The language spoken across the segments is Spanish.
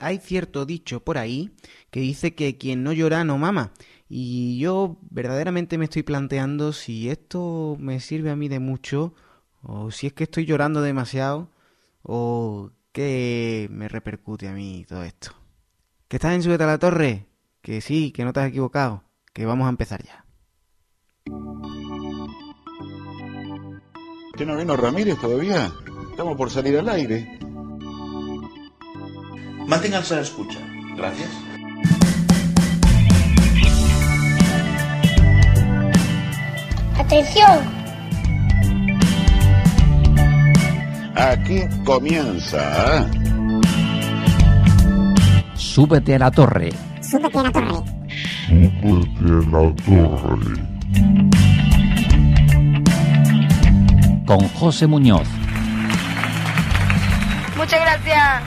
hay cierto dicho por ahí que dice que quien no llora no mama. Y yo verdaderamente me estoy planteando si esto me sirve a mí de mucho, o si es que estoy llorando demasiado, o qué me repercute a mí todo esto. ¿Que estás en Súbete a la Torre? Que sí, que no te has equivocado, que vamos a empezar ya. ¿Qué no vino Ramírez todavía? Estamos por salir al aire. Manténganse a la escucha. Gracias. Atención, Aquí comienza. ¿eh? Súbete a la torre. súbete a la torre. Con José Muñoz. Muchas gracias.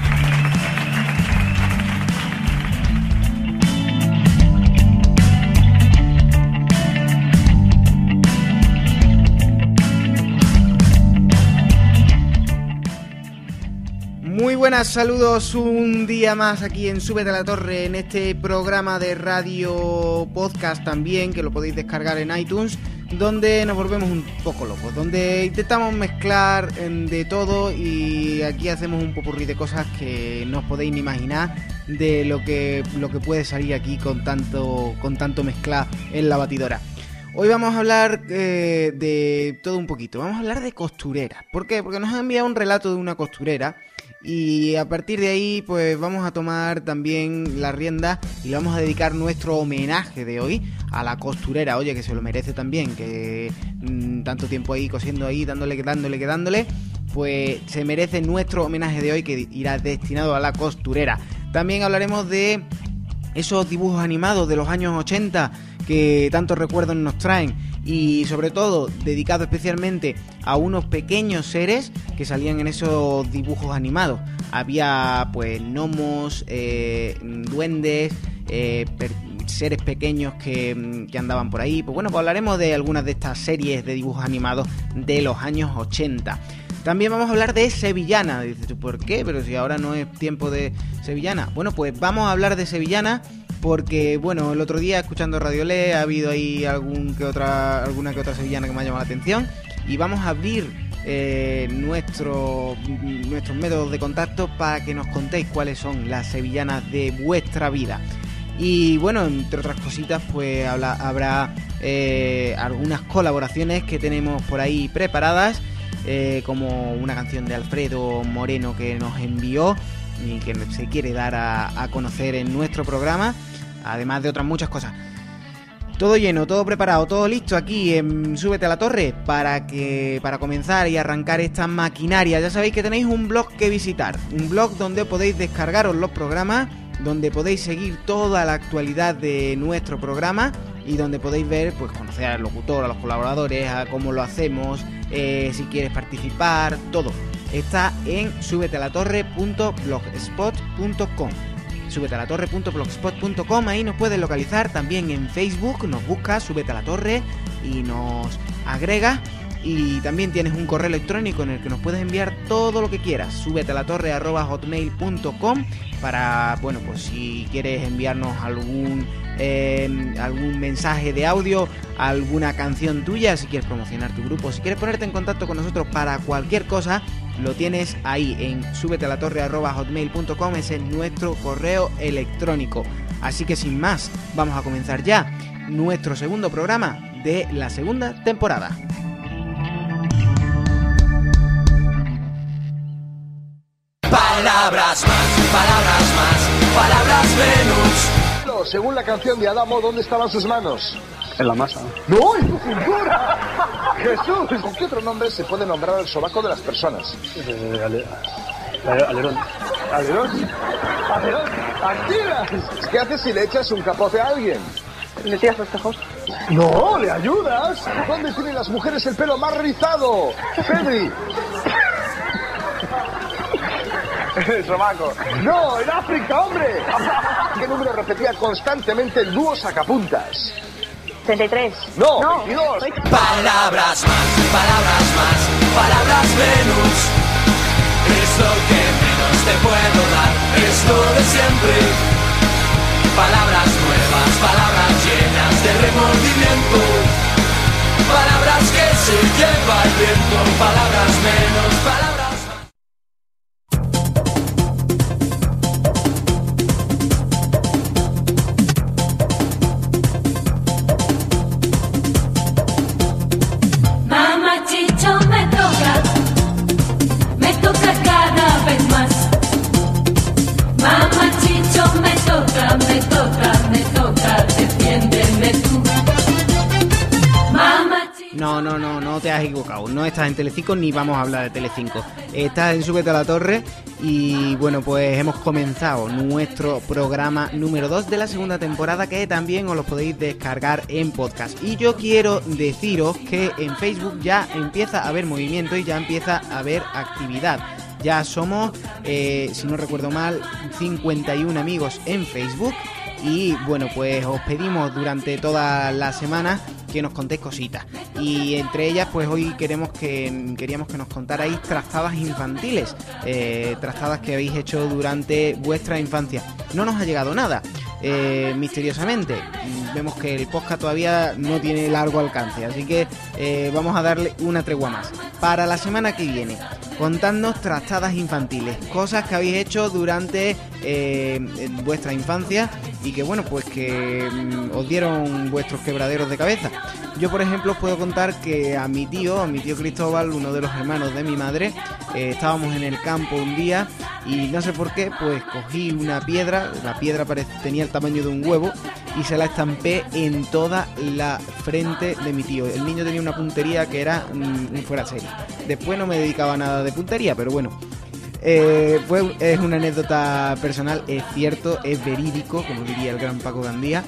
Muy buenas, saludos un día más aquí en Súbete a la Torre, en este programa de radio podcast también, que lo podéis descargar en iTunes, donde nos volvemos un poco locos, donde intentamos mezclar em, de todo y aquí hacemos un popurrí de cosas que no os podéis ni imaginar de lo que, lo que puede salir aquí con tanto, con tanto mezclar en la batidora. Hoy vamos a hablar eh, de todo un poquito, vamos a hablar de costureras. ¿Por qué? Porque nos ha enviado un relato de una costurera y a partir de ahí pues vamos a tomar también la rienda y vamos a dedicar nuestro homenaje de hoy a la costurera, oye que se lo merece también, que mm, tanto tiempo ahí cosiendo ahí, dándole, dándole, que dándole, pues se merece nuestro homenaje de hoy que irá destinado a la costurera. También hablaremos de esos dibujos animados de los años 80 que tantos recuerdos nos traen y sobre todo dedicado especialmente a unos pequeños seres que salían en esos dibujos animados. Había pues gnomos, eh, duendes, eh, seres pequeños que, que andaban por ahí. Pues bueno, pues hablaremos de algunas de estas series de dibujos animados de los años 80. También vamos a hablar de Sevillana. Dices ¿por qué? Pero si ahora no es tiempo de Sevillana. Bueno, pues vamos a hablar de Sevillana porque, bueno, el otro día escuchando Radio Le ha habido ahí que otra, alguna que otra sevillana que me ha llamado la atención y vamos a abrir eh, nuestro, nuestros métodos de contacto para que nos contéis cuáles son las sevillanas de vuestra vida. Y bueno, entre otras cositas, pues habrá eh, algunas colaboraciones que tenemos por ahí preparadas, eh, como una canción de Alfredo Moreno que nos envió y que se quiere dar a conocer en nuestro programa, además de otras muchas cosas. Todo lleno, todo preparado, todo listo aquí en Súbete a la Torre para que para comenzar y arrancar esta maquinaria. Ya sabéis que tenéis un blog que visitar, un blog donde podéis descargaros los programas, donde podéis seguir toda la actualidad de nuestro programa y donde podéis ver, pues conocer al locutor, a los colaboradores, a cómo lo hacemos, eh, si quieres participar, todo. Está en subetelatorre.blogspot.com Súbete a la torre.blogspot.com, ahí nos puedes localizar también en Facebook, nos buscas, súbete a la torre y nos agrega. Y también tienes un correo electrónico en el que nos puedes enviar todo lo que quieras, súbete a la torre para, bueno, pues si quieres enviarnos algún, eh, algún mensaje de audio, alguna canción tuya, si quieres promocionar tu grupo, si quieres ponerte en contacto con nosotros para cualquier cosa, lo tienes ahí en súbete a la torre arroba hotmail.com, ese es nuestro correo electrónico. Así que sin más, vamos a comenzar ya nuestro segundo programa de la segunda temporada. Palabras más, palabras más, palabras menos. No, según la canción de Adamo, ¿dónde estaban sus manos? En la masa. ¡No, en tu cintura! ¡Jesús! ¿Con qué otro nombre se puede nombrar el sobaco de las personas? Eh, ale- ale- alerón. ¿Alerón? ¡Alerón! ¿Qué haces si le echas un capote a alguien? ¿Le tiras los tejos? ¡No! ¿Le ayudas? ¿Dónde tienen las mujeres el pelo más rizado? ¡Pedri! El sobaco. ¡No! ¡En África, hombre! ¿Qué número repetía constantemente el dúo sacapuntas? 33. ¡No! 22. Palabras más, palabras más, palabras menos. Es lo que menos te puedo dar. Es lo de siempre. siempre. Palabras nuevas, palabras llenas de remordimiento. Palabras que se lleva el viento, palabras menos, palabras estás en Telecinco ni vamos a hablar de Telecinco. Estás en Súbete a la Torre y bueno, pues hemos comenzado nuestro programa número 2 de la segunda temporada que también os lo podéis descargar en podcast. Y yo quiero deciros que en Facebook ya empieza a haber movimiento y ya empieza a haber actividad. Ya somos, eh, si no recuerdo mal, 51 amigos en Facebook. Y bueno, pues os pedimos durante toda la semana que nos contéis cositas. Y entre ellas, pues hoy queremos que queríamos que nos contarais trazadas infantiles, eh, trazadas que habéis hecho durante vuestra infancia. No nos ha llegado nada. eh, misteriosamente, vemos que el podcast todavía no tiene largo alcance, así que eh, vamos a darle una tregua más. Para la semana que viene, contadnos trastadas infantiles, cosas que habéis hecho durante eh, vuestra infancia y que bueno, pues que mm, os dieron vuestros quebraderos de cabeza. Yo, por ejemplo, os puedo contar que a mi tío, a mi tío Cristóbal, uno de los hermanos de mi madre, eh, estábamos en el campo un día y no sé por qué, pues cogí una piedra, la piedra tenía el tamaño de un huevo y se la estampé en toda la frente de mi tío. El niño tenía una puntería que era mm, un fuera serie. Después no me dedicaba a nada de puntería, pero bueno. Eh, es una anécdota personal, es cierto, es verídico, como diría el gran Paco Gandía.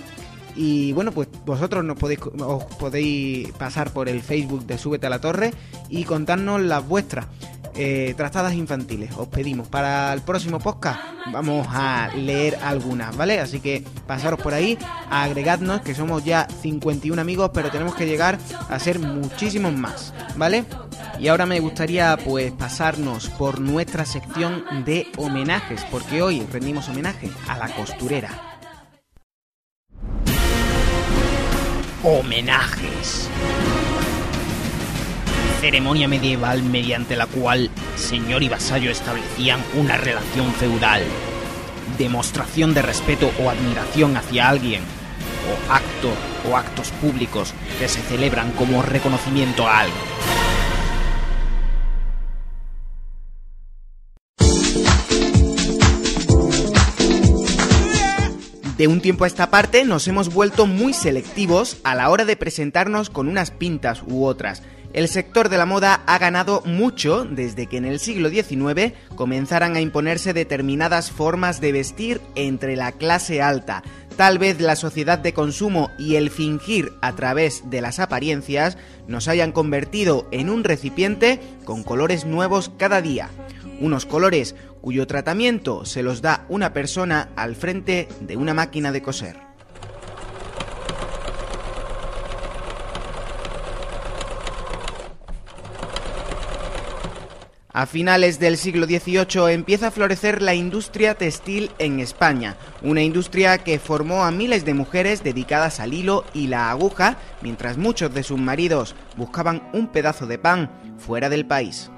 Y bueno, pues vosotros nos podéis, os podéis pasar por el Facebook de Súbete a la Torre y contarnos las vuestras eh, tratadas infantiles. Os pedimos para el próximo podcast. Vamos a leer algunas, ¿vale? Así que pasaros por ahí, agregadnos, que somos ya 51 amigos, pero tenemos que llegar a ser muchísimos más, ¿vale? Y ahora me gustaría pues pasarnos por nuestra sección de homenajes, porque hoy rendimos homenaje a la costurera. Homenajes. Ceremonia medieval mediante la cual señor y vasallo establecían una relación feudal. Demostración de respeto o admiración hacia alguien. O acto o actos públicos que se celebran como reconocimiento a algo. De un tiempo a esta parte nos hemos vuelto muy selectivos a la hora de presentarnos con unas pintas u otras. El sector de la moda ha ganado mucho desde que en el siglo XIX comenzaran a imponerse determinadas formas de vestir entre la clase alta. Tal vez la sociedad de consumo y el fingir a través de las apariencias nos hayan convertido en un recipiente con colores nuevos cada día unos colores cuyo tratamiento se los da una persona al frente de una máquina de coser. A finales del siglo XVIII empieza a florecer la industria textil en España, una industria que formó a miles de mujeres dedicadas al hilo y la aguja, mientras muchos de sus maridos buscaban un pedazo de pan fuera del país.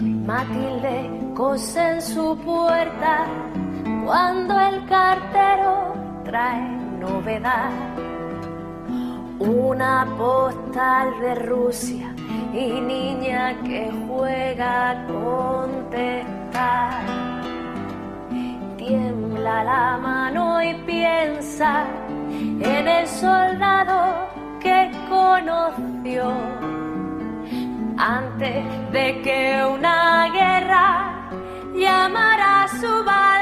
Matilde cose en su puerta cuando el cartero trae novedad. Una postal de Rusia y niña que juega a contestar. Tiembla la mano y piensa en el soldado que conoció antes de que una guerra llamara a su balcón.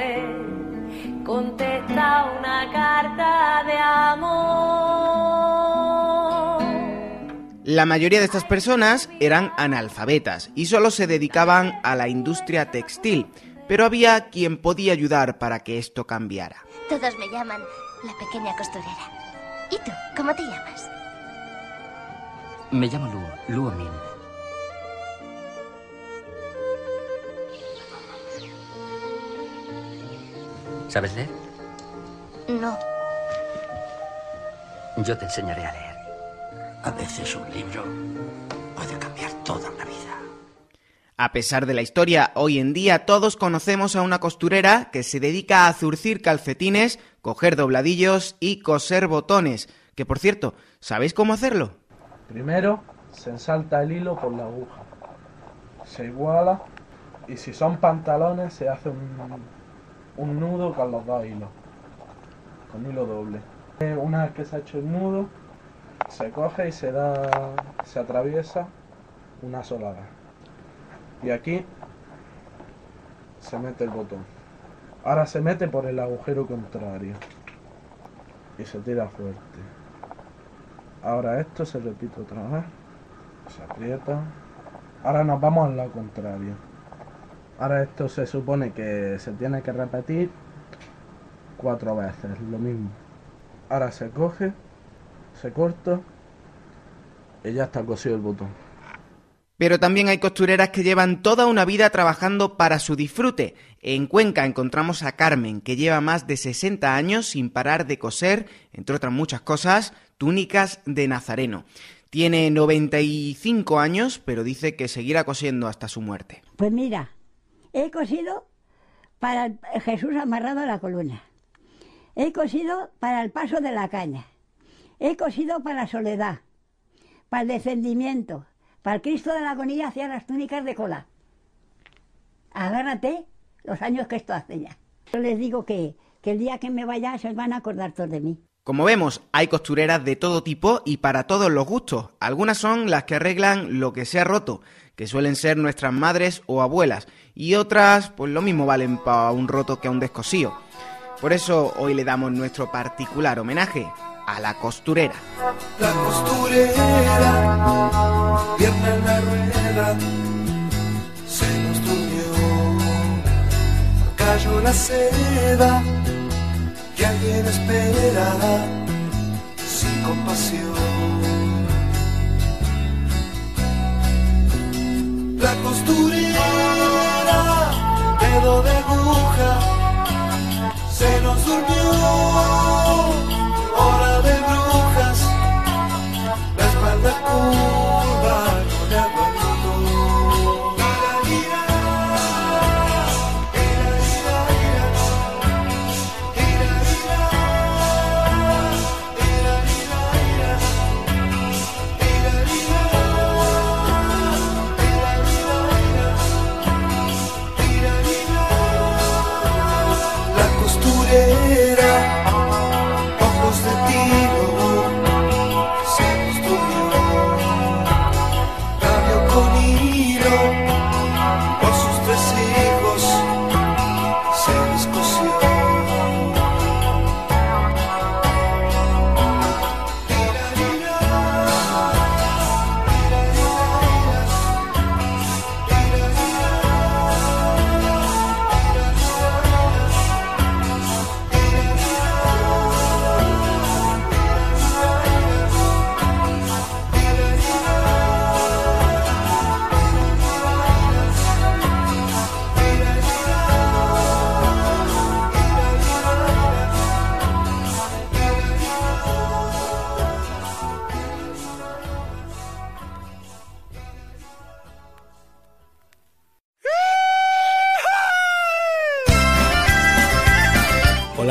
Papel contesta una carta de amor. La mayoría de estas personas eran analfabetas y solo se dedicaban a la industria textil, pero había quien podía ayudar para que esto cambiara. Todos me llaman la pequeña costurera. ¿Y tú? ¿Cómo te llamas? Me llamo Lu, Luo Min. ¿Sabes leer? No. Yo te enseñaré a leer. A veces un libro puede cambiar toda una vida. A pesar de la historia, hoy en día todos conocemos a una costurera que se dedica a zurcir calcetines, coger dobladillos y coser botones. Que por cierto, ¿sabéis cómo hacerlo? Primero se ensalta el hilo por la aguja, se iguala y si son pantalones se hace un, un nudo con los dos hilos, con hilo doble. Una vez que se ha hecho el nudo, se coge y se da, se atraviesa una sola vez. Y aquí se mete el botón. Ahora se mete por el agujero contrario y se tira fuerte. Ahora esto se repite otra vez. Se aprieta. Ahora nos vamos al lado contrario. Ahora esto se supone que se tiene que repetir cuatro veces, lo mismo. Ahora se coge, se corta y ya está cosido el botón. Pero también hay costureras que llevan toda una vida trabajando para su disfrute. En Cuenca encontramos a Carmen, que lleva más de 60 años sin parar de coser, entre otras muchas cosas, túnicas de nazareno. Tiene 95 años, pero dice que seguirá cosiendo hasta su muerte. Pues mira, he cosido para Jesús amarrado a la columna. He cosido para el paso de la caña. He cosido para la soledad, para el descendimiento, para el Cristo de la agonía hacía las túnicas de cola. Agárrate los años que esto hace ya. Yo les digo que, que el día que me vaya se van a acordar todos de mí. Como vemos, hay costureras de todo tipo y para todos los gustos. Algunas son las que arreglan lo que se ha roto, que suelen ser nuestras madres o abuelas, y otras, pues lo mismo valen para un roto que a un descosío. Por eso hoy le damos nuestro particular homenaje a la costurera. La costurera, pierna en la rueda, se nos. Cayó la seda que alguien espera sin compasión. La costurera, dedo de aguja, se nos durmió. Hora de brujas, la espalda curva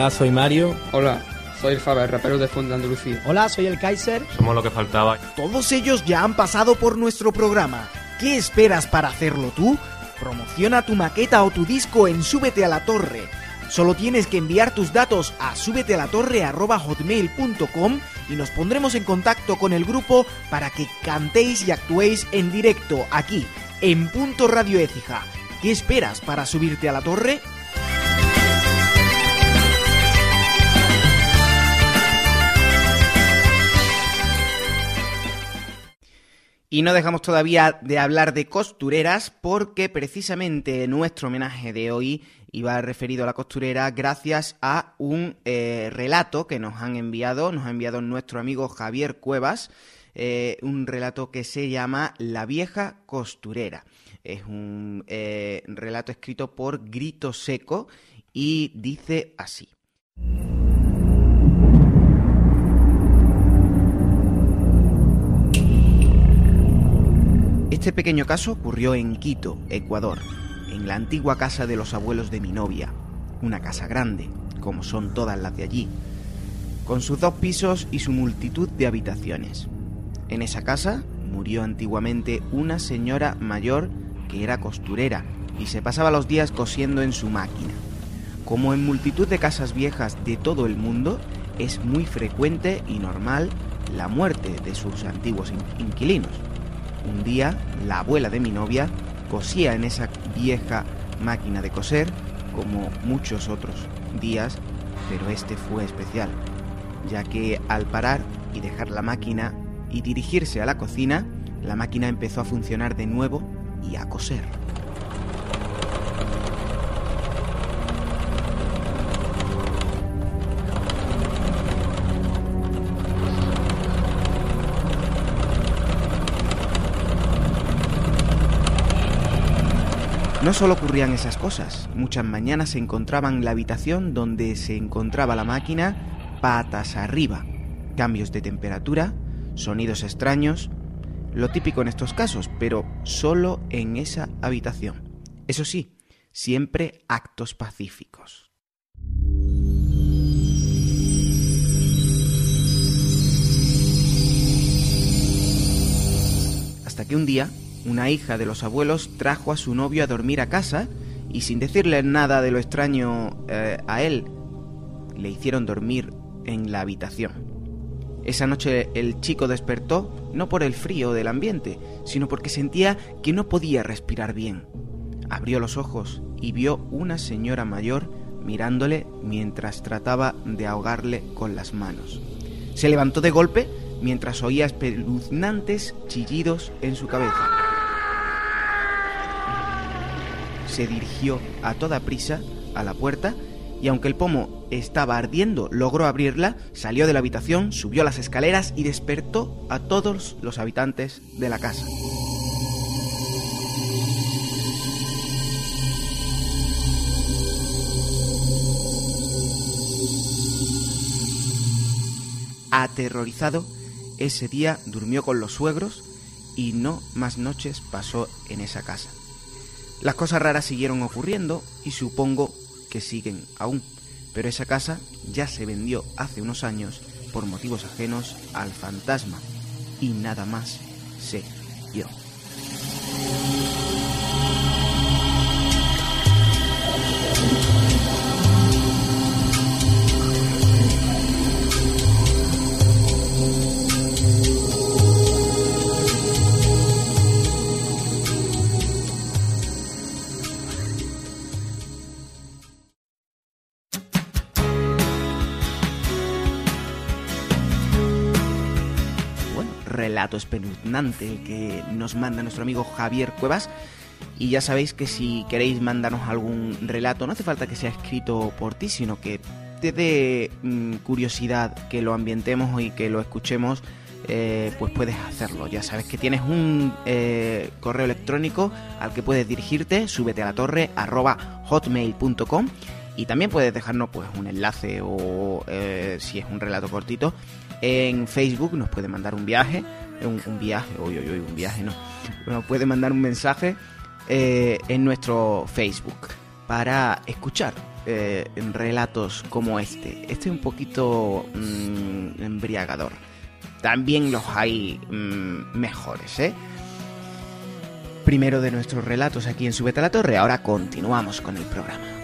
Hola, soy Mario. Hola, soy el Faber, rapero de Fondo de Andalucía. Hola, soy el Kaiser. Somos lo que faltaba. Todos ellos ya han pasado por nuestro programa. ¿Qué esperas para hacerlo tú? Promociona tu maqueta o tu disco en Súbete a la Torre. Solo tienes que enviar tus datos a súbetealatorre.hotmail.com y nos pondremos en contacto con el grupo para que cantéis y actuéis en directo aquí, en Punto Radio Écija. ¿Qué esperas para subirte a la torre? Y no dejamos todavía de hablar de costureras porque precisamente nuestro homenaje de hoy iba referido a la costurera gracias a un eh, relato que nos han enviado, nos ha enviado nuestro amigo Javier Cuevas, eh, un relato que se llama La vieja costurera. Es un eh, relato escrito por Grito Seco y dice así. Este pequeño caso ocurrió en Quito, Ecuador, en la antigua casa de los abuelos de mi novia, una casa grande, como son todas las de allí, con sus dos pisos y su multitud de habitaciones. En esa casa murió antiguamente una señora mayor que era costurera y se pasaba los días cosiendo en su máquina. Como en multitud de casas viejas de todo el mundo, es muy frecuente y normal la muerte de sus antiguos inquilinos. Un día, la abuela de mi novia cosía en esa vieja máquina de coser, como muchos otros días, pero este fue especial, ya que al parar y dejar la máquina y dirigirse a la cocina, la máquina empezó a funcionar de nuevo y a coser. No solo ocurrían esas cosas, muchas mañanas se encontraba en la habitación donde se encontraba la máquina patas arriba, cambios de temperatura, sonidos extraños, lo típico en estos casos, pero solo en esa habitación. Eso sí, siempre actos pacíficos. Hasta que un día, una hija de los abuelos trajo a su novio a dormir a casa y sin decirle nada de lo extraño eh, a él, le hicieron dormir en la habitación. Esa noche el chico despertó no por el frío del ambiente, sino porque sentía que no podía respirar bien. Abrió los ojos y vio una señora mayor mirándole mientras trataba de ahogarle con las manos. Se levantó de golpe mientras oía espeluznantes chillidos en su cabeza. Se dirigió a toda prisa a la puerta y aunque el pomo estaba ardiendo, logró abrirla, salió de la habitación, subió las escaleras y despertó a todos los habitantes de la casa. Aterrorizado, ese día durmió con los suegros y no más noches pasó en esa casa. Las cosas raras siguieron ocurriendo y supongo que siguen aún, pero esa casa ya se vendió hace unos años por motivos ajenos al fantasma y nada más sé yo. Relato espeluznante el que nos manda nuestro amigo Javier Cuevas. Y ya sabéis que si queréis mandarnos algún relato, no hace falta que sea escrito por ti, sino que te dé mm, curiosidad que lo ambientemos y que lo escuchemos, eh, pues puedes hacerlo. Ya sabes que tienes un eh, correo electrónico al que puedes dirigirte, súbete a la torre hotmail.com y también puedes dejarnos pues un enlace o eh, si es un relato cortito en Facebook nos puede mandar un viaje, un, viaje, uy, uy, uy, un viaje no, nos puede mandar un mensaje eh, en nuestro Facebook para escuchar eh, relatos como este. Este es un poquito mm, embriagador. También los hay mm, mejores, ¿eh? Primero de nuestros relatos aquí en Subeta la Torre, ahora continuamos con el programa.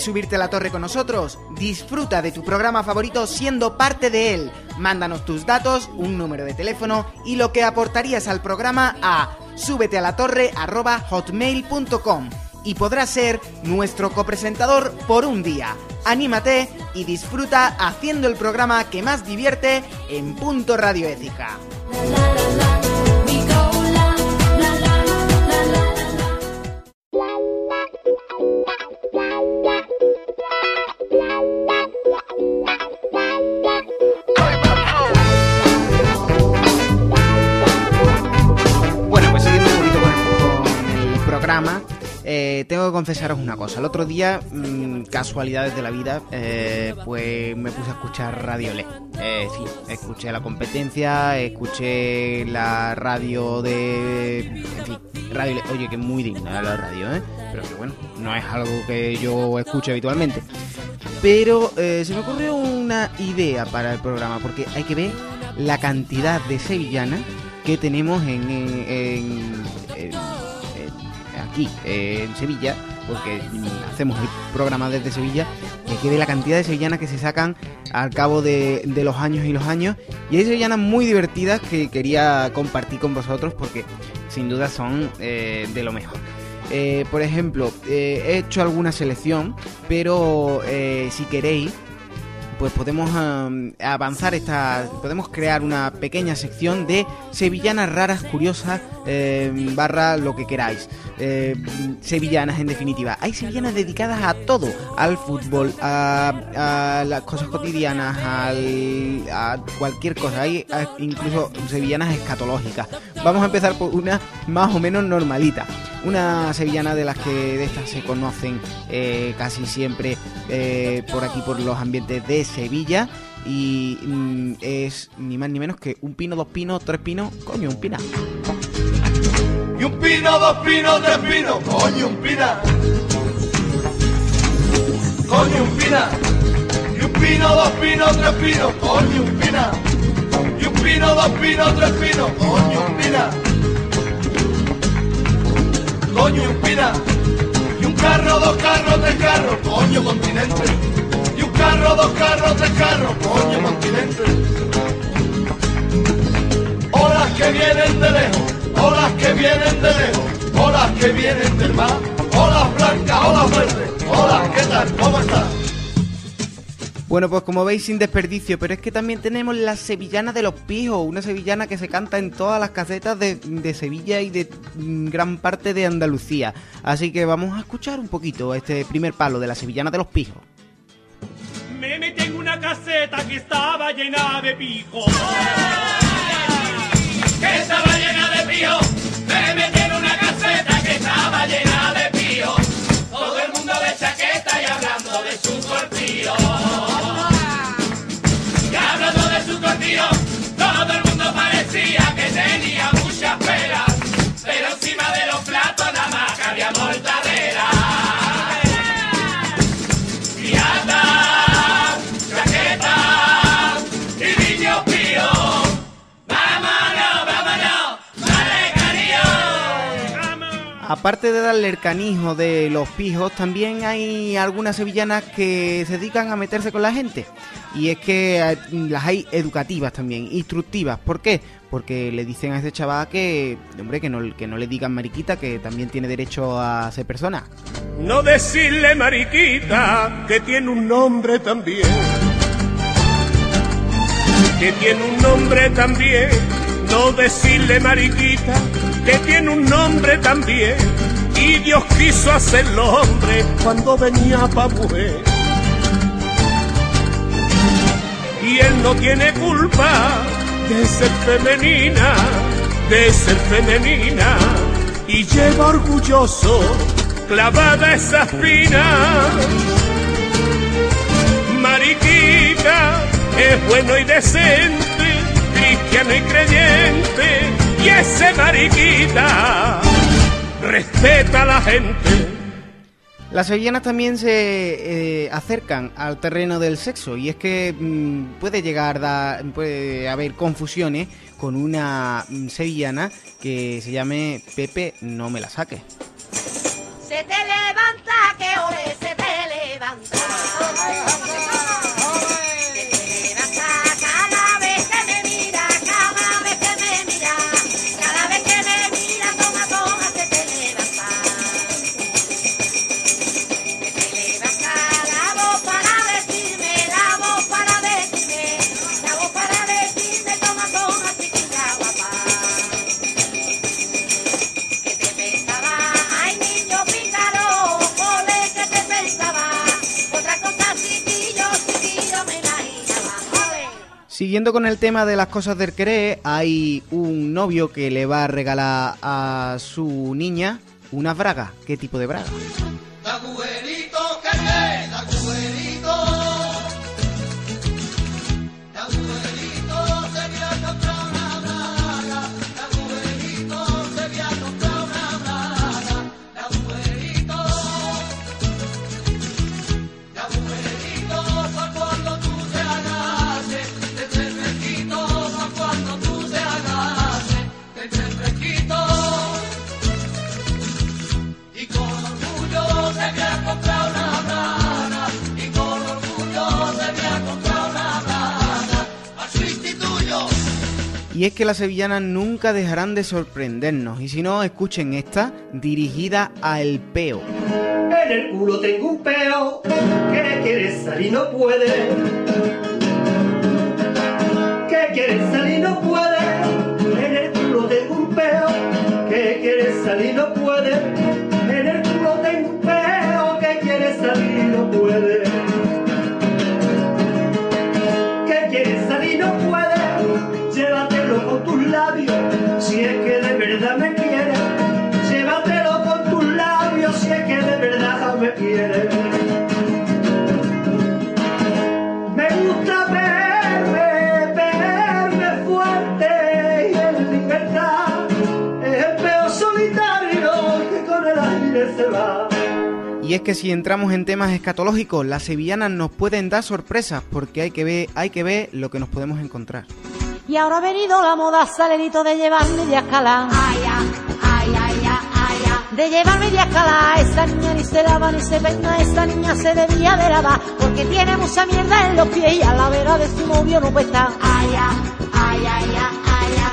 ¿Quieres subirte a la torre con nosotros? Disfruta de tu programa favorito siendo parte de él. Mándanos tus datos, un número de teléfono y lo que aportarías al programa a súbete a la torre hotmail.com y podrás ser nuestro copresentador por un día. Anímate y disfruta haciendo el programa que más divierte en Punto Radio Ética. Tengo que confesaros una cosa. El otro día, mm, casualidades de la vida, eh, pues me puse a escuchar Radio Le. Eh, sí, escuché la competencia, escuché la radio de... En fin, Radio Le. Oye, que muy digna la radio, ¿eh? Pero que bueno, no es algo que yo escuche habitualmente. Pero eh, se me ocurrió una idea para el programa, porque hay que ver la cantidad de sevillanas que tenemos en, en- en- en- en- aquí, eh, en Sevilla, porque hacemos el programa desde Sevilla, que ver la cantidad de sevillanas que se sacan al cabo de, los años y los años. Y hay sevillanas muy divertidas que quería compartir con vosotros porque sin duda son eh, de lo mejor. Eh, por ejemplo, he hecho alguna selección, pero si queréis, pues podemos am, avanzar esta, podemos crear una pequeña sección de sevillanas raras, curiosas, eh, barra lo que queráis. Eh, sevillanas en definitiva. Hay sevillanas dedicadas a todo, al fútbol, a, las cosas cotidianas, a cualquier cosa. Hay incluso sevillanas escatológicas. Vamos a empezar por una más o menos normalita. Una sevillana de las que de estas se conocen eh, casi siempre por aquí, por los ambientes de Sevilla. Y mm, es ni más ni menos que un pino, dos pinos, tres pinos, coño, un pina. Y un pino, dos pinos, tres pinos, coño, un pina. Coño, un pina. Y un pino, dos pinos, tres pinos, coño, un pina. Y un pino, dos pinos, tres pinos, coño, un pina. Coño, un pina. Y un carro, dos carros, tres carros, coño, continente. Y un carro, dos carros, tres carros, coño, continente. Olas que vienen de lejos, olas que vienen de lejos, olas que vienen del mar, olas blancas, olas verdes, olas, ¿qué tal? ¿Cómo estás? Bueno, pues como veis, sin desperdicio, pero es que también tenemos la sevillana de los pijos, una sevillana que se canta en todas las casetas de, de Sevilla y de mm, gran parte de Andalucía. Así que vamos a escuchar un poquito este primer palo de la sevillana de los pijos. Me metí en una caseta que estaba llena de pijos. Que estaba llena de pijos. Me metí en una caseta que estaba llena de pijos. Todo el mundo de chaqueta y hablando de su cortillo. Y hablando de su cortillo, todo el mundo parecía que tenía Aparte de darle el canijo de los pijos, también hay algunas sevillanas que se dedican a meterse con la gente. Y es que eh, las hay educativas también, instructivas. ¿Por qué? Porque le dicen a ese chaval que, hombre, que no, que no le digan mariquita, que también tiene derecho a ser persona. No decirle mariquita que tiene un nombre también. Que tiene un nombre también. No decirle mariquita que tiene un nombre también. Y Dios quiso hacerlo hombre cuando venía pa' mujer. Y él no tiene culpa de ser femenina, de ser femenina. Y lleva orgulloso clavada esa espina. Mariquita es bueno y decente, cristiano y creyente. Y ese mariquita respeta a la gente. Las sevillanas también se eh, acercan al terreno del sexo y es que mm, puede llegar da- puede haber confusiones con una mm, sevillana que se llame Pepe no me la saque. Se te levanta, que ole, se Siguiendo con el tema de las cosas del querer, hay un novio que le va a regalar a su niña unas bragas. ¿Qué tipo de bragas? Y es que las sevillanas nunca dejarán de sorprendernos. Y si no, escuchen esta, dirigida a El Peo. En el culo tengo un peo que quiere salir no puede. Que quiere salir no puede. En el culo tengo un peo que quiere salir no puede. En el culo tengo un peo que quiere salir que si entramos en temas escatológicos, las sevillanas nos pueden dar sorpresas porque hay que ver, hay que ver lo que nos podemos encontrar. Y ahora ha venido la moda salerito de llevarme de escalar. Ay, ay, ay, ay. De llevarme de escalar. Esa niña ni se lava ni se peina, esa niña se debía de lavar. Porque tiene mucha mierda en los pies y a la vera de su novio no puede estar. Ay, ay, ay, ay, ay, ay.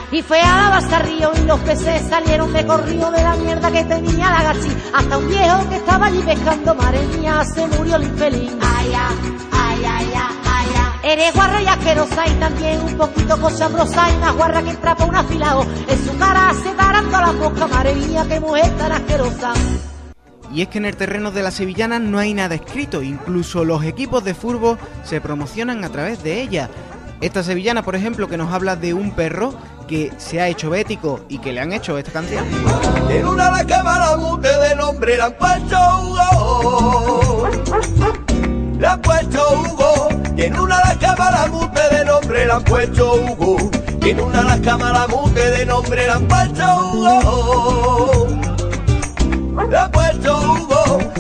Y fue a al río y los peces salieron de corrido de la mierda que tenía la gachi. Hasta un viejo que estaba allí pescando, madre mía, se murió el infeliz. Ay, ay, ay, ay, ay, ay. Eres guarra y asquerosa y también un poquito cosambrosa y una guarra que entra por un afilado. En su cara se darán todas las moscas, madre mía, qué mujer tan asquerosa. Y es que en el terreno de las sevillanas no hay nada escrito, incluso los equipos de fútbol se promocionan a través de ella. Esta sevillana, por ejemplo, que nos habla de un perro que se ha hecho bético y que le han hecho esta canción. En una de nombre la han en una de de nombre la.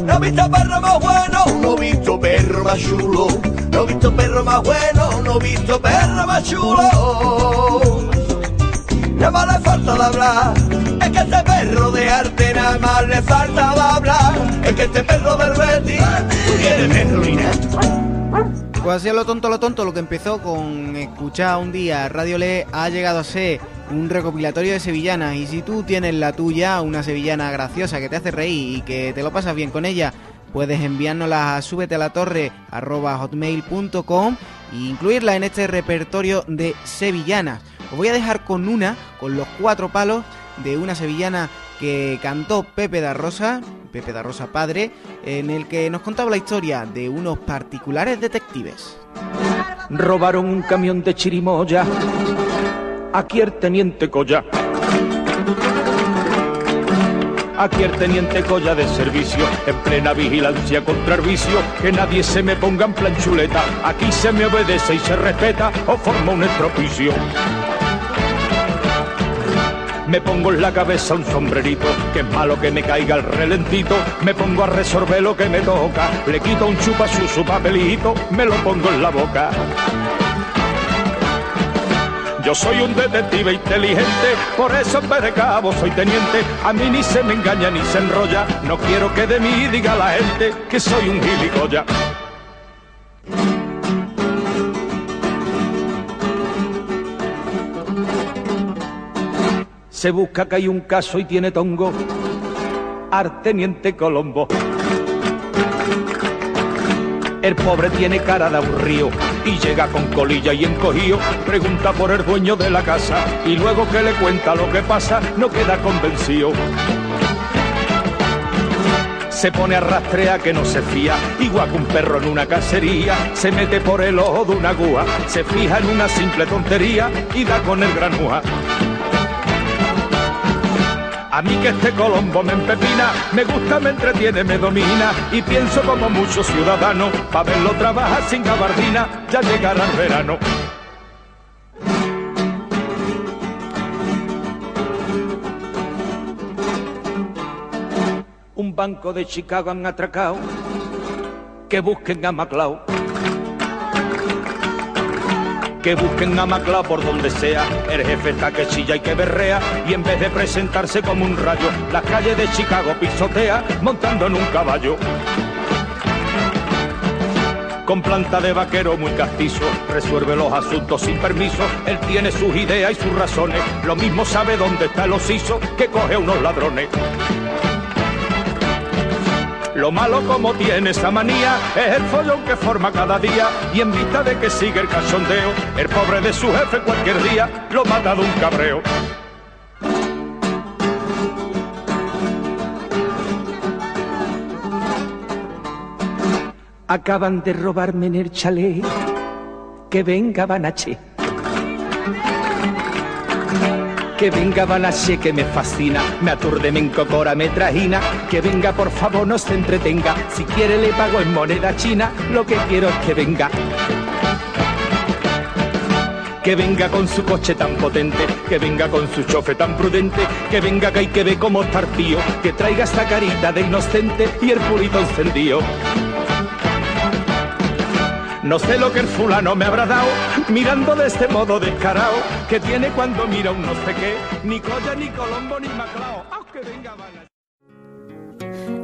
No he visto perro más bueno, no he visto perro más chulo. No he visto perro más bueno, no he visto perro más chulo. Nada más le falta de hablar. Es que este perro de arte nada más le falta de hablar. Es que este perro del Betis no tiene perro ni. Pues así lo tonto, lo tonto, lo que empezó con escuchar un día Radio Le ha llegado a ser un recopilatorio de sevillanas. Y si tú tienes la tuya, una sevillana graciosa que te hace reír y que te lo pasas bien con ella, puedes enviárnosla a súbete a la torre hotmail.com e incluirla en este repertorio de sevillanas. Os voy a dejar con una, con los cuatro palos de una sevillana que cantó Pepe da Rosa, Pepe da Rosa padre, en el que nos contaba la historia de unos particulares detectives. Robaron un camión de chirimoya. Aquí el teniente Colla. Aquí el teniente Colla de servicio, en plena vigilancia contra el vicio, que nadie se me ponga en plan chuleta. Aquí se me obedece y se respeta o forma un estropicio. Me pongo en la cabeza un sombrerito, que es malo que me caiga el relentito. Me pongo a resolver lo que me toca, le quito un chupa su, su papelito, me lo pongo en la boca. Yo soy un detective inteligente, por eso en vez de cabo soy teniente. A mí ni se me engaña ni se enrolla, no quiero que de mí diga la gente que soy un gilipollas. Se busca que hay un caso y tiene tongo. Arteniente Colombo. El pobre tiene cara de aburrido y llega con colilla y encogido. Pregunta por el dueño de la casa y luego que le cuenta lo que pasa no queda convencido. se pone a rastrear que no se fía, igual que un perro en una cacería, se mete por el ojo de una gúa, se fija en una simple tontería y da con el granúa. A mí que este Colombo me empepina, me gusta, me entretiene, me domina y pienso como muchos ciudadanos, pa' verlo trabajar sin gabardina, ya llegará el verano. Un banco de Chicago han atracado, que busquen a MacLeod. Que busquen a MacLeod por donde sea, el jefe está que chilla y que berrea, y en vez de presentarse como un rayo, las calles de Chicago pisotea montando en un caballo. Con planta de vaquero muy castizo, resuelve los asuntos sin permiso, él tiene sus ideas y sus razones, lo mismo sabe dónde está el osiso que coge unos ladrones. Lo malo como tiene esa manía es el follón que forma cada día y en vista de que sigue el cachondeo, el pobre de su jefe cualquier día lo mata de un cabreo. Acaban de robarme en el chalet, que venga Banache. Que venga Banache que me fascina, me aturde, me encocora, me trajina. Que venga por favor, no se entretenga. Si quiere le pago en moneda china, lo que quiero es que venga. Que venga con su coche tan potente, que venga con su chofe tan prudente, que venga que hay que ver cómo estar pío, que traiga esta carita de inocente y el purito encendido. No sé lo que el fulano me habrá dado, mirando de este modo descarado, que tiene cuando mira un no sé qué, ni Colla, ni Colombo, ni Maclao. Aunque venga Banache.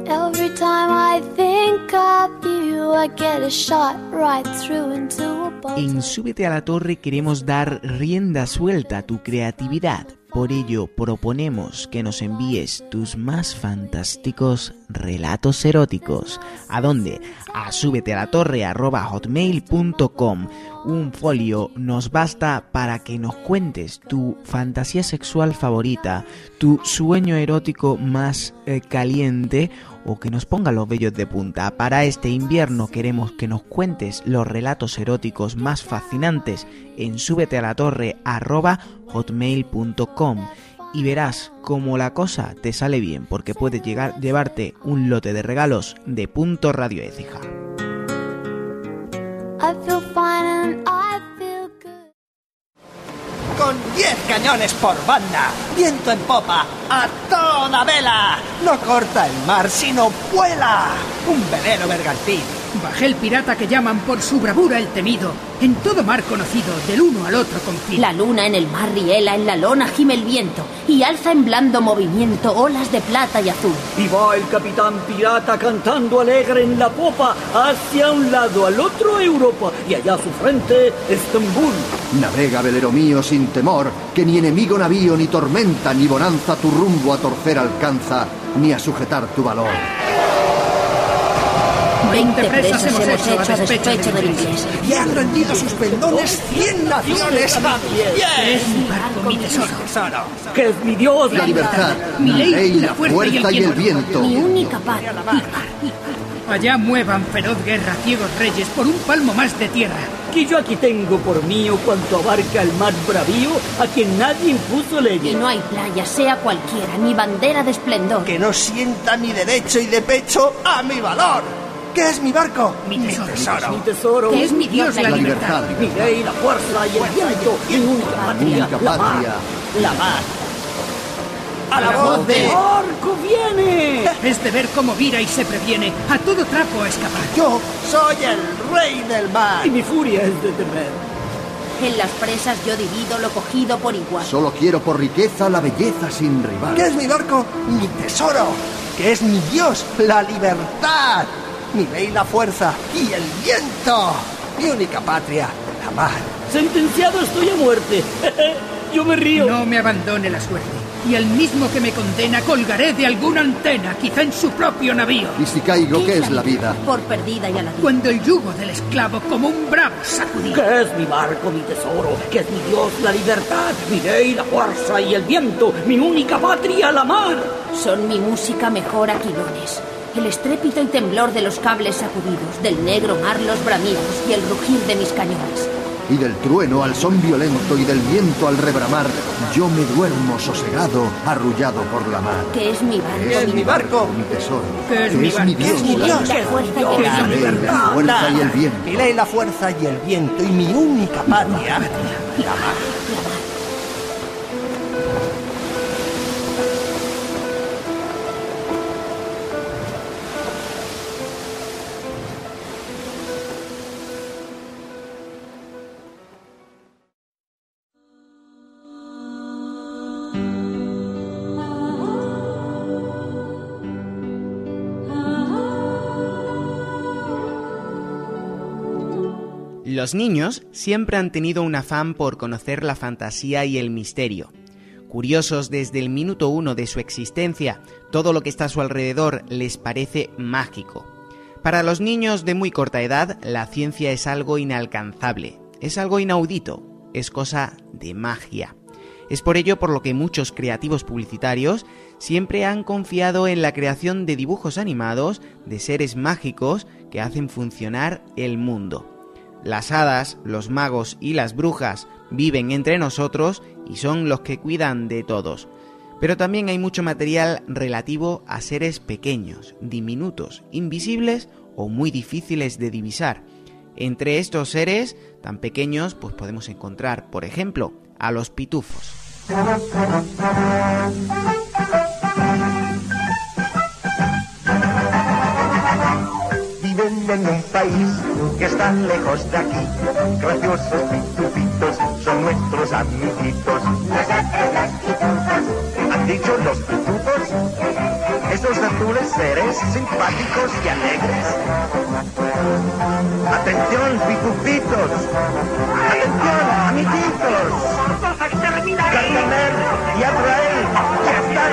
Every time I think of you, I get a shot right through into a. En Súbete a la Torre queremos dar rienda suelta a tu creatividad. Por ello proponemos que nos envíes tus más fantásticos relatos eróticos. ¿A dónde? A hotmail.com. Un folio nos basta para que nos cuentes tu fantasía sexual favorita, tu sueño erótico más eh, caliente o que nos ponga los vellos de punta. Para este invierno queremos que nos cuentes los relatos eróticos más fascinantes en súbete a la torre hotmail.com y verás cómo la cosa te sale bien porque puedes llegar llevarte un lote de regalos de punto radio Écija. 10 cañones por banda, viento en popa, a toda vela. No corta el mar, sino vuela. Un velero bergantín. Bajel pirata que llaman por su bravura el temido, en todo mar conocido, del uno al otro confín. La luna en el mar riela, en la lona gime el viento, y alza en blando movimiento olas de plata y azul. Y va el capitán pirata cantando alegre en la popa, hacia un lado, al otro Europa, y allá a su frente Estambul. Navega, velero mío, sin temor, que ni enemigo navío, ni tormenta, ni bonanza tu rumbo a torcer alcanza, ni a sujetar tu valor. Veinte presas hemos hecho a despecho del inglés. Y han rendido sus pendones 100 naciones. Es mi barco, mi tesoro. Que es mi Dios, La libertad, Mi ley, la fuerza y el viento. Mi única paz. Allá muevan feroz guerra ciegos reyes por un palmo más de tierra. Que yo aquí tengo por mío cuanto abarca el mar bravío, a quien nadie impuso Y leyes. no hay playa, sea cualquiera, ni bandera de esplendor. Que no sienta mi derecho y de pecho a mi valor. ¿Qué es mi barco? Mi tesoro. Mi tesoro, Que es mi Dios la, La libertad. libertad, mi ley, la fuerza y el viento, mi única patria, única la mar, patria. La mar. A la voz de... ¡Arco viene! Es de ver cómo vira y se previene, a todo trapo a escapar. Yo soy el rey del mar. Y mi furia es de temer. En las presas yo divido lo cogido por igual. Solo quiero por riqueza la belleza sin rival. ¿Qué es mi barco? Mi tesoro. ¿Qué es mi Dios? La libertad. Mi ley, la fuerza y el viento. Mi única patria, la mar. Sentenciado estoy a muerte. Yo me río. No me abandone la suerte. Y el mismo que me condena colgaré de alguna antena, quizá en su propio navío. Y si caigo, ¿qué es la vida? Por perdida y a la vida. Cuando el yugo del esclavo como un bravo sacudí. Que es mi barco, mi tesoro, que es mi Dios, la libertad, mi ley, la fuerza y el viento, mi única patria, la mar. Son mi música mejor aquilones. El estrépito y temblor de los cables sacudidos, del negro mar los bramidos y el rugir de mis cañones. Y del trueno al son violento y del viento al rebramar, yo me duermo sosegado, arrullado por la mar. Que es mi barco, Que es mi barco, mi tesoro. Que es mi barco. mi Dios. Que es mi Dios. la Que es mi ley, Dios. la fuerza y el viento. Mi ley, la fuerza y el viento y mi única patria, la mar. Los niños siempre han tenido un afán por conocer la fantasía y el misterio. Curiosos desde el minuto uno de su existencia, todo lo que está a su alrededor les parece mágico. Para los niños de muy corta edad, la ciencia es algo inalcanzable, es algo inaudito, es cosa de magia. Es por ello por lo que muchos creativos publicitarios siempre han confiado en la creación de dibujos animados de seres mágicos que hacen funcionar el mundo. Las hadas, los magos y las brujas viven entre nosotros y son los que cuidan de todos. Pero también hay mucho material relativo a seres pequeños, diminutos, invisibles o muy difíciles de divisar. Entre estos seres tan pequeños pues podemos encontrar, por ejemplo, a los pitufos. En un país que está lejos de aquí. Graciosos pitufitos son nuestros amiguitos. ¿Han dicho los pitufos? Esos azules seres simpáticos y alegres. Atención, pitufitos. Atención, amiguitos. Gargamel y Azrael ya están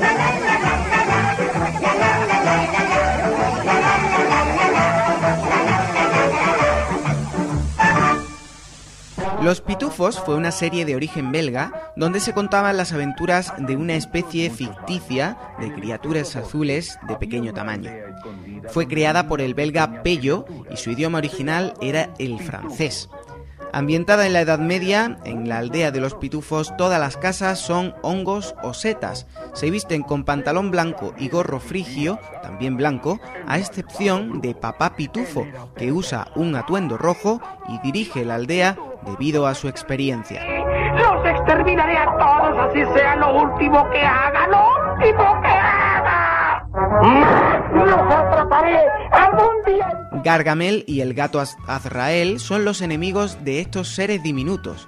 Los Pitufos fue una serie de origen belga donde se contaban las aventuras de una especie ficticia de criaturas azules de pequeño tamaño. Fue creada por el belga Pello y su idioma original era el francés. Ambientada en la Edad Media, en la aldea de los pitufos todas las casas son hongos o setas. Se visten con pantalón blanco y gorro frigio, también blanco, a excepción de Papá Pitufo, que usa un atuendo rojo y dirige la aldea debido a su experiencia. Los exterminaré a todos, así sea lo último que haga, lo último que haga. Los atraparé algún día. Gargamel y el gato Az- Azrael son los enemigos de estos seres diminutos.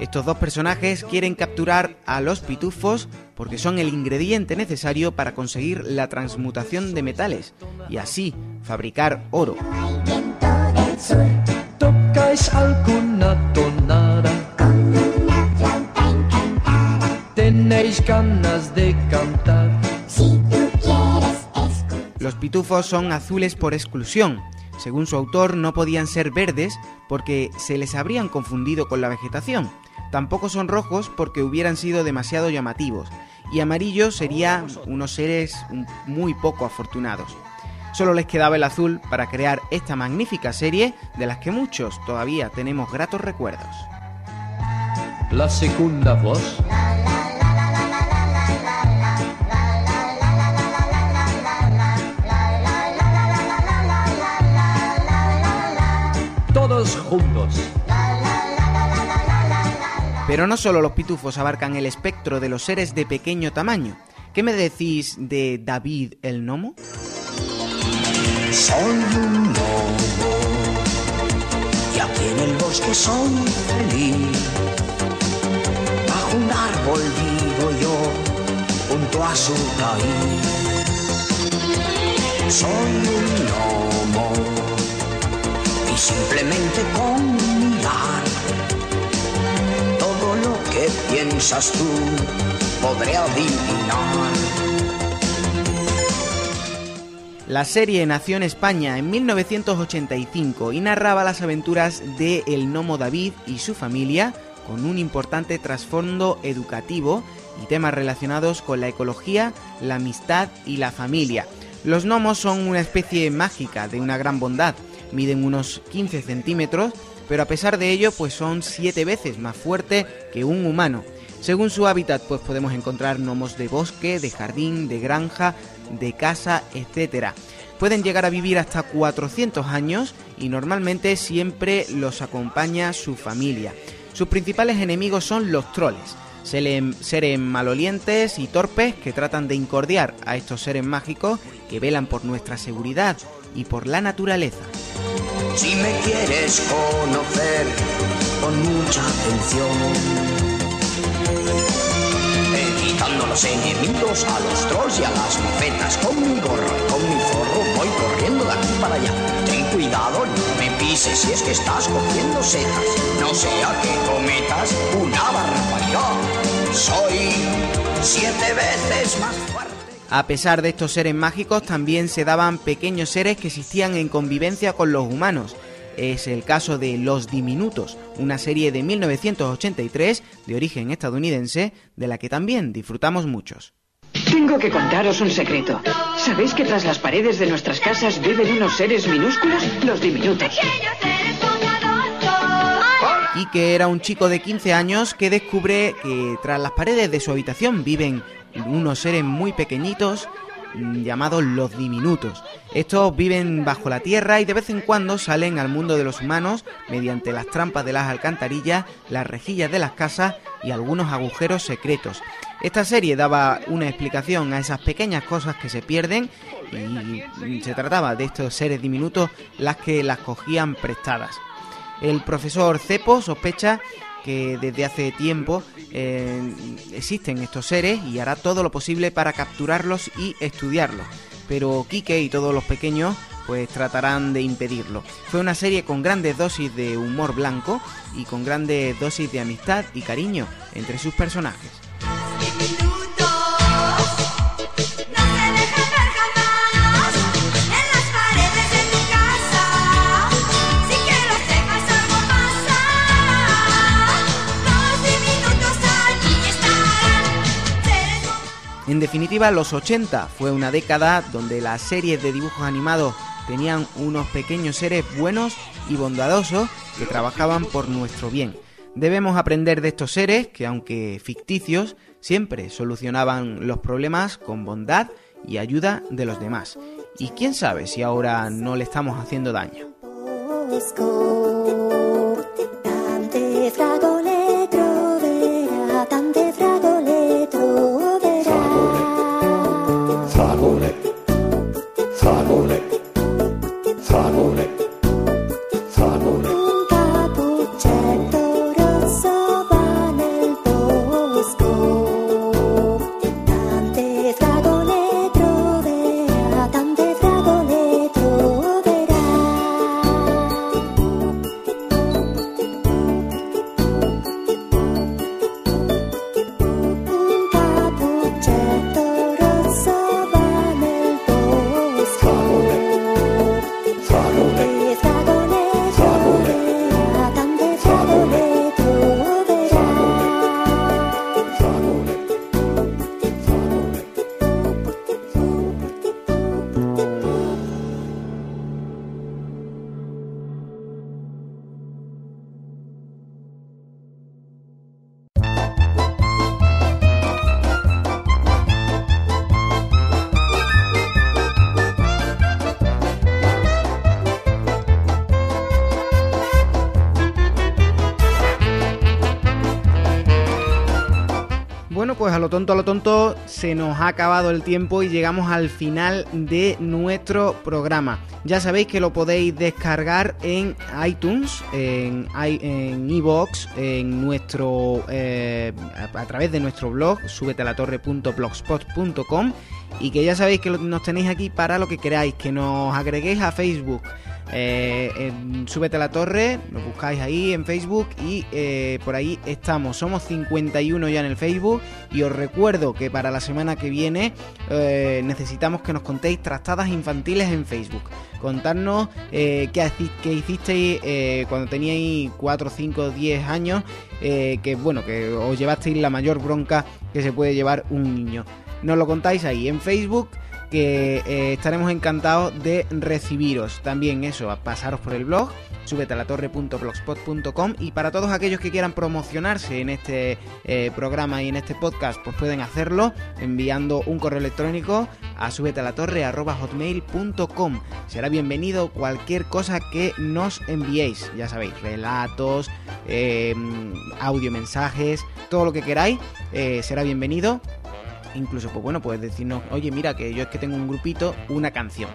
Estos dos personajes quieren capturar a los pitufos porque son el ingrediente necesario para conseguir la transmutación de metales y así fabricar oro. ¿Tocáis alguna tonada? ¿Tenéis ganas de cantar? Los pitufos son azules por exclusión. Según su autor, no podían ser verdes porque se les habrían confundido con la vegetación. Tampoco son rojos porque hubieran sido demasiado llamativos. Y amarillos serían unos seres muy poco afortunados. Solo les quedaba el azul para crear esta magnífica serie de las que muchos todavía tenemos gratos recuerdos. La segunda voz. Todos juntos. Pero no solo los pitufos abarcan el espectro de los seres de pequeño tamaño. ¿Qué me decís de David el Gnomo? Soy un lobo y aquí en el bosque soy feliz. Bajo un árbol vivo yo, junto a su raíz. Soy un lobo y simplemente con mirar todo lo que piensas tú podré adivinar. La serie nació en España en 1985 y narraba las aventuras de el gnomo David y su familia con un importante trasfondo educativo y temas relacionados con la ecología, la amistad y la familia. Los gnomos son una especie mágica de una gran bondad, miden unos 15 centímetros, pero a pesar de ello pues son 7 veces más fuerte que un humano. Según su hábitat pues podemos encontrar gnomos de bosque, de jardín, de granja, de casa, etc. Pueden llegar a vivir hasta 400 años y normalmente siempre los acompaña su familia. Sus principales enemigos son los troles, seres malolientes y torpes que tratan de incordiar a estos seres mágicos que velan por nuestra seguridad y por la naturaleza. Si me quieres conocer con mucha atención, A pesar de estos seres mágicos, también se daban pequeños seres que existían en convivencia con los humanos. Es el caso de Los Diminutos, una serie de 1983 de origen estadounidense, de la que también disfrutamos muchos. Tengo que contaros un secreto. ¿Sabéis que tras las paredes de nuestras casas viven unos seres minúsculos? Los diminutos. Quique era un chico de 15 años que descubre que tras las paredes de su habitación viven unos seres muy pequeñitos llamados los diminutos. Estos viven bajo la tierra y de vez en cuando salen al mundo de los humanos mediante las trampas de las alcantarillas, las rejillas de las casas y algunos agujeros secretos. Esta serie daba una explicación a esas pequeñas cosas que se pierden y se trataba de estos seres diminutos las que las cogían prestadas. El profesor Cepo sospecha que desde hace tiempo eh, existen estos seres y hará todo lo posible para capturarlos y estudiarlos. Pero Quique y todos los pequeños pues tratarán de impedirlo. Fue una serie con grandes dosis de humor blanco y con grandes dosis de amistad y cariño entre sus personajes. En definitiva, los 80 fue una década donde las series de dibujos animados tenían unos pequeños seres buenos y bondadosos que trabajaban por nuestro bien. Debemos aprender de estos seres que, aunque ficticios, siempre solucionaban los problemas con bondad y ayuda de los demás. Y quién sabe si ahora no le estamos haciendo daño. Tonto, a lo tonto, se nos ha acabado el tiempo y llegamos al final de nuestro programa. Ya sabéis que lo podéis descargar en iTunes, en en iVoox, en nuestro eh, a, a través de nuestro blog, subetelatorre.blogspot.com y que ya sabéis que nos tenéis aquí para lo que queráis, que nos agreguéis a Facebook. Eh, en Súbete a la Torre, nos buscáis ahí en Facebook y eh, por ahí estamos. Somos 51 ya en el Facebook y os recuerdo que para la semana que viene eh, necesitamos que nos contéis trastadas infantiles en Facebook. Contarnos eh, qué, qué hicisteis cuando teníais 4, 5, 10 años, que bueno, que os llevasteis la mayor bronca que se puede llevar un niño. Nos lo contáis ahí en Facebook que eh, estaremos encantados de recibiros. También eso, a pasaros por el blog, súbete a la torre.blogspot.com y para todos aquellos que quieran promocionarse en este eh, programa y en este podcast, pues pueden hacerlo enviando un correo electrónico a súbete a la torre hotmail.com. Será bienvenido cualquier cosa que nos enviéis, ya sabéis, relatos, eh, audio mensajes, todo lo que queráis, será bienvenido incluso pues bueno puedes decirnos oye mira que yo es que tengo un grupito una canción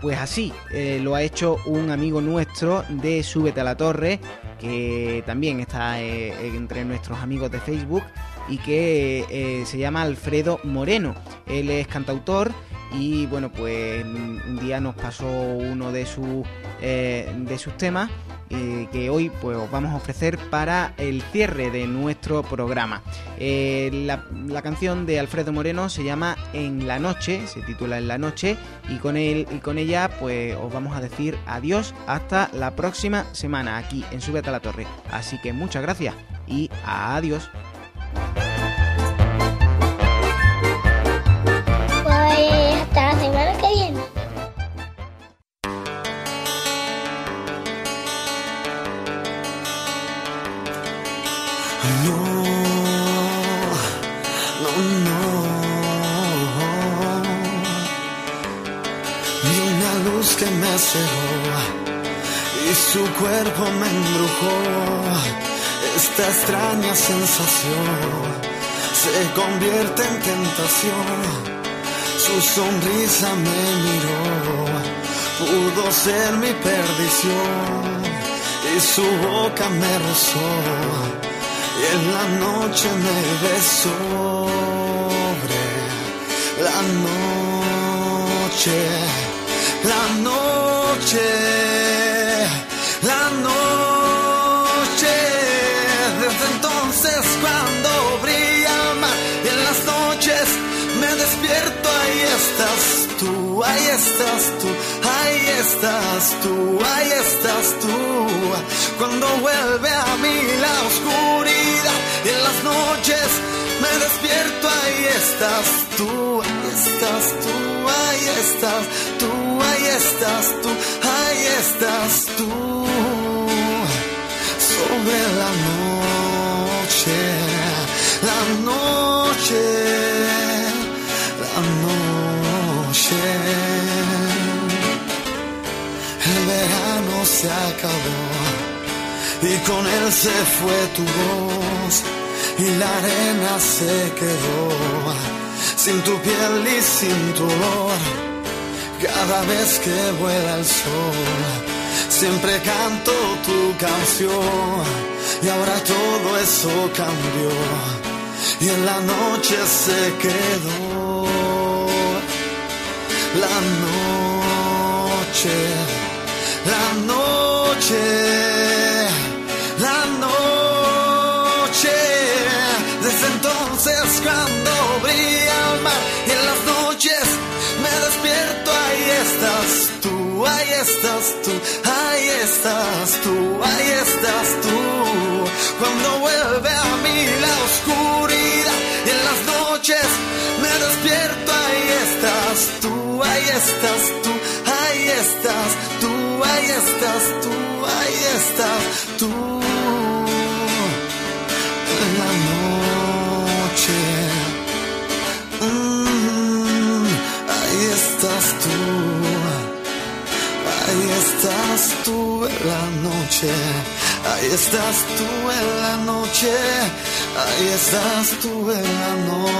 pues así eh, lo ha hecho un amigo nuestro de Súbete a la Torre que también está eh, entre nuestros amigos de Facebook y que eh, se llama Alfredo Moreno. Él es cantautor y bueno pues un día nos pasó uno de sus de sus temas eh, que hoy pues os vamos a ofrecer para el cierre de nuestro programa. Eh, la, canción de Alfredo Moreno se llama En la noche, se titula En la noche y con él y con ella pues os vamos a decir adiós hasta la próxima semana aquí en Súbete a la Torre. Así que muchas gracias y adiós. Y su cuerpo me embrujó. Esta extraña sensación se convierte en tentación. Su sonrisa me miró, pudo ser mi perdición y su boca me rozó y en la noche me besó la noche, la noche, la noche. Desde entonces cuando brilla el mar en las noches me despierto, ahí estás tú, ahí estás tú, ahí estás tú, ahí estás tú. Cuando vuelve a mí la oscuridad en las noches me despierto, ahí estás tú, estás tú, ahí estás tú, ahí estás tú, ahí estás tú. Sobre la noche, la noche, la noche. El verano se acabó y con él se fue tu voz y la arena se quedó sin tu piel y sin tu olor. Cada vez que vuela el sol, siempre canto tu canción. Y ahora todo eso cambió y en la noche se quedó. La noche, la noche, estás tú, ahí estás tú, ahí estás tú. Cuando vuelve a mí la oscuridad y en las noches me despierto, ahí estás tú, ahí estás tú, ahí estás tú, ahí estás tú, ahí estás tú. En la noche, Mm, ahí estás tú, estás tú en la noche, ahí estás tú en la noche, ahí estás tú en la noche.